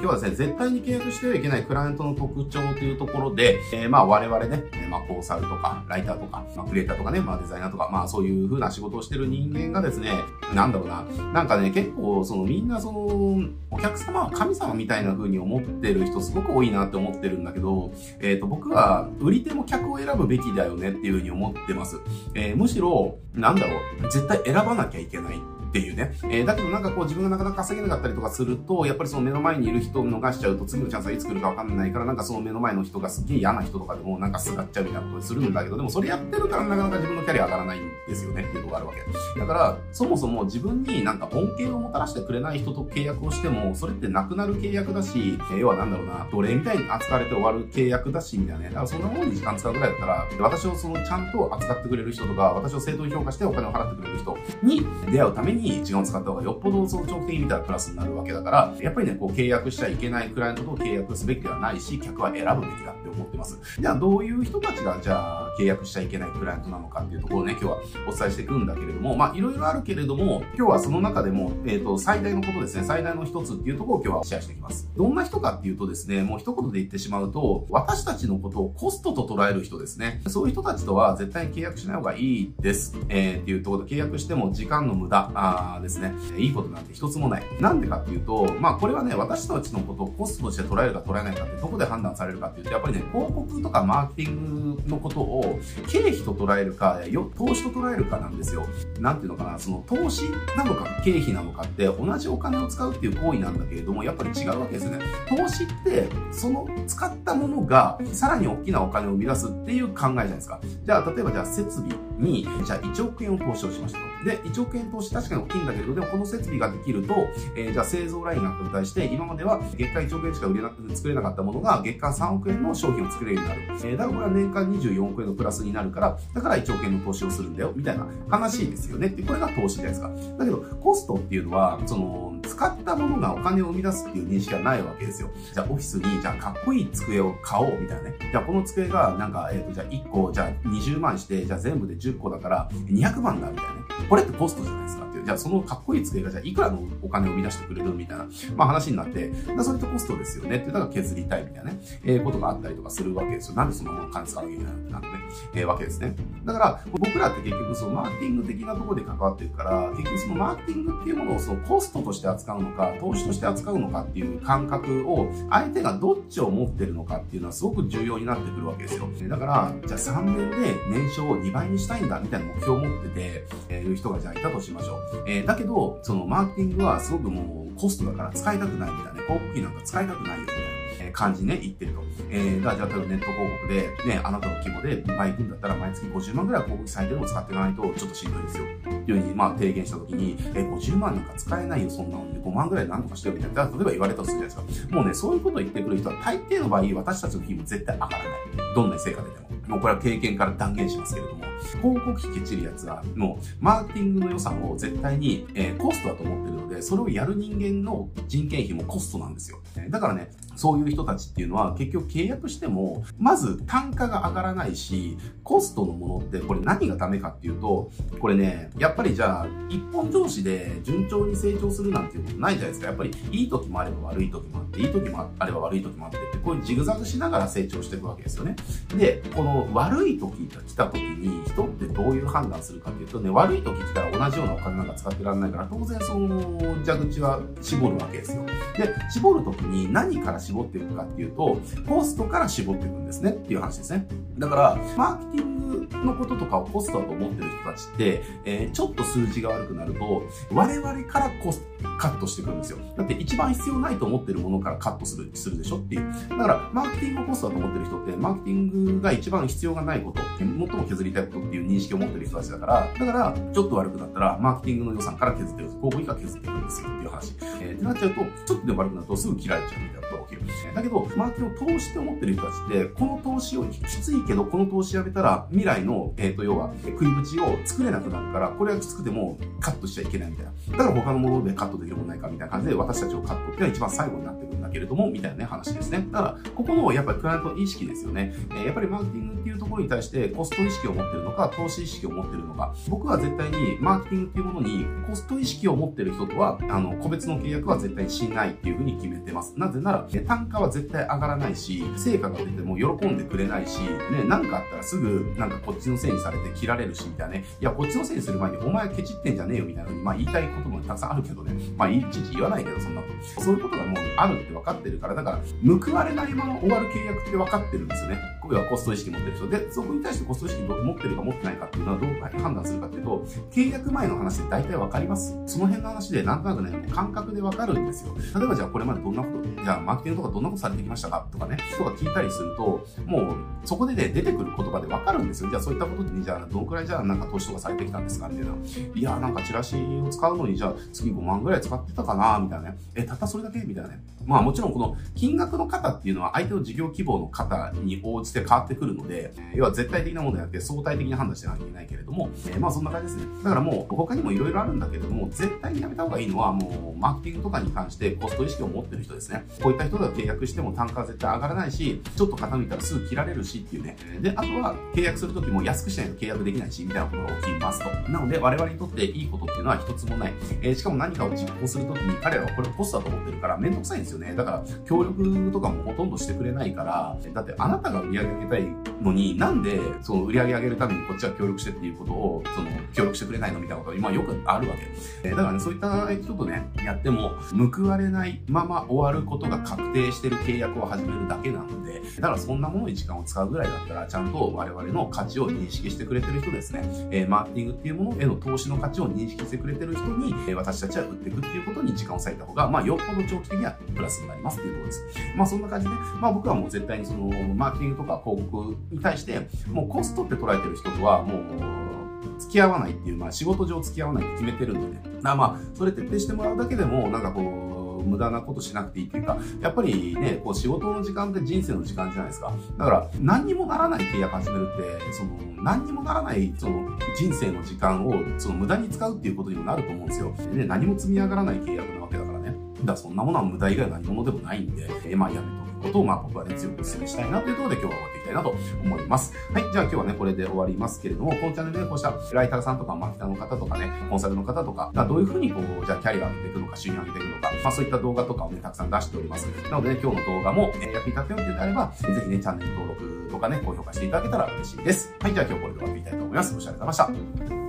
今日はですね、絶対に契約してはいけないクライアントの特徴というところで、えー、まあ我々ね、まあコンサルとか、ライターとか、まあクリエイターとかね、まあデザイナーとか、まあそういう風な仕事をしてる人間がですね、なんだろうな、なんかね、結構そのみんなその、お客様は神様みたいな風に思ってる人すごく多いなって思ってるんだけど、えっ、ー、と僕は売り手も客を選ぶべきだよねっていう風に思ってます。えー、むしろ、なんだろう、絶対選ばなきゃいけない。っていうね。えー、だけどなんかこう自分がなかなか稼げなかったりとかすると、やっぱりその目の前にいる人を逃しちゃうと次のチャンスはいつ来るかわかんないから、なんかその目の前の人がすっげえ嫌な人とかでもなんかすがっちゃうみたいなことするんだけど、でもそれやってるからなかなか自分のキャリア上がらないんですよねっていうのがあるわけ。だから、そもそも自分になんか恩恵をもたらしてくれない人と契約をしても、それってなくなる契約だし、えー、要はなんだろうな、奴隷みたいに扱われて終わる契約だし、みたいなね。だからそんなものに時間使うぐらいだったら、私をそのちゃんと扱ってくれる人とか、私を正当に評価してお金を払ってくれる人に出会うために時間を使った方がよっぽどその長期的に見たらプラスになるわけだから、やっぱりね、こう契約しちゃいけないクライアントと契約すべきではないし、客は選ぶべきだって思ってます。じゃあどういう人たちが、じゃあ契約しちゃいけないクライアントなのかっていうところをね、今日はお伝えしていくんだけれども、まあいろいろあるけれども、今日はその中でも、えっ、ー、と、最大のことですね、最大の一つっていうところを今日はシェアしていきます。どんな人かっていうとですね、もう一言で言ってしまうと、私たちのことをコストと捉える人ですね。そういう人たちとは絶対に契約しない方がいいです。えー、っていうところで契約しても時間の無駄あですね。いいことなんて一つもない。なんでかっていうと、まあこれはね、私たちのことをコストとして捉えるか捉えないかってどこで判断されるかっていうと、やっぱりね、広告とかマーケティングのことを経費と捉えるか、投資と捉えるかなんですよ。なんていうのかな、その投資なのか経費なのかって同じお金を使うっていう行為なんだけれども、やっぱり違うわけですね。投資って、その使ったものがさらに大きなお金を生み出すっていう考えじゃないですか。じゃあ、例えばじゃあ設備に、じゃあ1億円を投資をしましたと。で、1億円投資確かに大きいんだけど、でもこの設備ができると、えー、じゃあ製造ラインが拡大して、今までは月間1億円しか売れなく作れなかったものが月間3億円の商品を作れるようになる。えー、だからこれは年間24億円のプラスになるから、だから1億円の投資をするんだよ、みたいな話ですよねって、これが投資じゃないですか。だけど、コストっていうのは、その、使ったものがお金を生み出すっていう認識はないわけですよ。じゃあオフィスに、じゃあかっこいい机を買おうみたいなね。じゃあこの机がなんか、えっ、ー、と、じゃあ1個、じゃあ20万して、じゃあ全部で10個だから200万だみたいなね。これってコストじゃないですかっていう。じゃあそのかっこいい机がじゃあいくらのお金を生み出してくれるみたいな、まあ話になって、だそれってコストですよねっていう、だから削りたいみたいなね、えー、ことがあったりとかするわけですよ。なんでその金使わなきゃいけないのってなってね、えー、わけですね。だから、僕らって結局そのマーケティング的なところで関わってるから、結局そのマーケティングっていうものをそのコストとして扱うのか、投資として扱うのかっていう感覚を、相手がどっちを持ってるのかっていうのはすごく重要になってくるわけですよ。だから、じゃあ3年で年商を2倍にしたいんだみたいな目標を持ってて、えー、いう人がじゃあいたとしましょう。えー、だけど、そのマーケティングはすごくもうコストだから使いたくないみたいなね、広告費なんか使いたくないよみたいな。感じね、言ってると。えー、じゃあ、例えばネット広告で、ね、あなたの規模で倍行くんだったら、毎月50万ぐらい広告費最低でも使っていかないと、ちょっとしんどいですよ。っていうふうに、まあ、提言したときに、えー、50万なんか使えないよ、そんなので、5万ぐらいなんとかしてよ、みたいな。例えば言われたとするじゃないですか。もうね、そういうことを言ってくる人は、大抵の場合、私たちの費も絶対上がらない。どんなに成果出ても。もうこれは経験から断言しますけれども、広告費ケチるやつは、もう、マーケティングの予算を絶対に、えー、コストだと思ってるので、それをやる人間の人件費もコストなんですよ。だからね、そういう人たちっていうのは結局契約しても、まず単価が上がらないし、コストのものってこれ何がダメかっていうと、これね、やっぱりじゃあ、一本上司で順調に成長するなんていうことないじゃないですか。やっぱりいい時もあれば悪い時もあって、いい時もあれば悪い時もあってって、こういうジグザグしながら成長していくわけですよね。で、この悪い時が来た時に人ってどういう判断するかっていうとね、悪い時来たら同じようなお金なんか使ってられないから、当然その蛇口は絞るわけですよ。で、絞る時に何から絞っていくかっていうと、コストから絞っていくんですねっていう話ですね。だから、マーケティングのこととかをコストだと思ってる人たちって、えー、ちょっと数字が悪くなると、我々からコストカットしてくるんですよ。だって一番必要ないと思ってるものからカットする、するでしょ？っていう。だから、マーケティングコストだと思ってる人って、マーケティングが一番必要がないこと、最も削りたいことっていう認識を持ってる人たちだから、だから、ちょっと悪くなったら、マーケティングの予算から削ってる、広告費から削っていくんですよっていう話。えー、ってなっちゃうと、ちょっとでも悪くなるとすぐ切られちゃうみたいなことが起きる。だけど、マーケティングを投資って思ってる人たちって、この投資をきついけど、この投資やめたら、未来の、えっ、ー、と、要は、食い口を作れなくなるから、これはきつくてもカットしちゃいけないみたいな。だから他のものでカットででもないかみたいな感じで、私たちをカットっていうのは一番最後になってくる。けれども、みたいなね、話ですね。だから、ここのやっぱりクライアント意識ですよね。え、やっぱりマーケティングっていうところに対してコスト意識を持ってるのか、投資意識を持ってるのか。僕は絶対にマーケティングっていうものにコスト意識を持ってる人とは、あの、個別の契約は絶対にしないっていうふうに決めてます。なぜなら、単価は絶対上がらないし、成果が出ても喜んでくれないし、ね、なんかあったらすぐ、なんかこっちのせいにされて切られるし、みたいなね。いや、こっちのせいにする前にお前ケチってんじゃねえよ、みたいなまあ言いたいこともたくさんあるけどね。まあいちいち言わないけど、そんなこと。そういうことがもうあるって分かってるから、だから、報われないまま終わる契約って分かってるんですよね。これはコスト意識持ってる人。で、そこに対してコスト意識持ってるか持ってないかっていうのはどう判断するかっていうと、契約前の話で大体分かりますその辺の話でなんとなくね、感覚で分かるんですよ。例えばじゃあこれまでどんなこと、じゃあマーケティングとかどんなことされてきましたかとかね、とか聞いたりすると、もうそこでね、出てくる言葉で分かるんですよ。じゃあそういったことに、じゃあどのくらいじゃあなんか投資とかされてきたんですかみたいな。いや、なんかチラシを使うのにじゃあ月5万ぐらい使ってたかなみたいなね。え、たったそれだけみたいなね。まあもちろんこの金額の方っていうのは相手の事業規模の方に応じて変わってくるので、要は絶対的なものであって相対的に判断してなきゃいけないけれども、えー、まあそんな感じですね。だからもう他にも色々あるんだけれども、絶対にやめた方がいいのはもうマーケティングとかに関してコスト意識を持ってる人ですね。こういった人が契約しても単価は絶対上がらないし、ちょっと傾いたらすぐ切られるしっていうね。で、あとは契約するときも安くしないと契約できないし、みたいなことが起きますと。なので我々にとっていいことっていうのは一つもない。えー、しかも何かを実行するときに彼らはこれコストだと思ってるからめんどくさいんですよね。だから協力とかもほとんどしてくれないから、だってあなたが売り上げ上げたいのに、なんでその売り上げ上げるためにこっちは協力してっていうことを、その協力してくれないのみたいなことが今よくあるわけ。え、だからね、そういった人とね、やっても報われないまま終わることが確定してる契約を始めるだけなので、だからそんなものに時間を使うぐらいだったら、ちゃんと我々の価値を認識してくれてる人ですね、えー、マーケティングっていうものへの投資の価値を認識してくれてる人に、え、私たちは売っていくっていうことに時間を割いた方が、まあ、よっぽど長期的にはプラスになりますっていうところです。まあ、そんな感じで、まあ、僕はもう絶対にその、マーケティングとか広告に対して、もうコストって捉えてる人とは、もう、付き合わないっていう、まあ仕事上付き合わないって決めてるんでね。だまあ、それ徹底してもらうだけでも、なんかこう、無駄なことしなくていいっていうか、やっぱりね、こう仕事の時間って人生の時間じゃないですか。だから、何にもならない契約始めるって、その、何にもならない、その、人生の時間を、その無駄に使うっていうことにもなると思うんですよ。でね、何も積み上がらない契約だ。そんなものは無駄以外何者でもないんで、えー、まあやめとくことを、まあ僕はね、強くお勧めしたいなというところで今日は終わっていきたいなと思います。はい。じゃあ今日はね、これで終わりますけれども、このチャンネルでこうしたライターさんとかマーケターの方とかね、コンサルの方とかがどういうふうにこう、じゃあキャリアを上げていくのか、収入を上げていくのか、まあそういった動画とかをね、たくさん出しております。なのでね、今日の動画も、えー、役に立てようというのであれば、ぜひね、チャンネル登録とかね、高評価していただけたら嬉しいです。はい。じゃあ今日これで終わっていきたいと思います。ご視聴ありがとうございました。